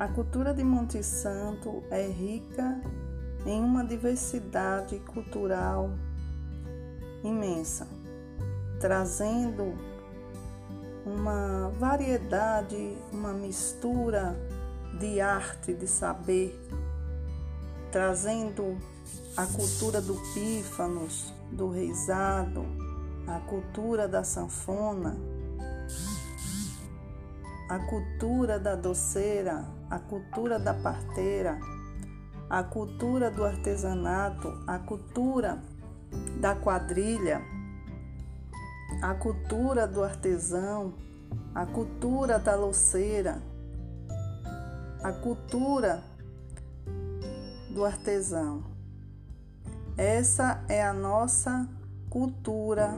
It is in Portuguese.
A cultura de Monte Santo é rica em uma diversidade cultural imensa, trazendo uma variedade, uma mistura de arte, de saber, trazendo a cultura do pífanos, do reizado, a cultura da sanfona, a cultura da doceira, a cultura da parteira, a cultura do artesanato, a cultura da quadrilha, a cultura do artesão, a cultura da louceira, a cultura do artesão. Essa é a nossa cultura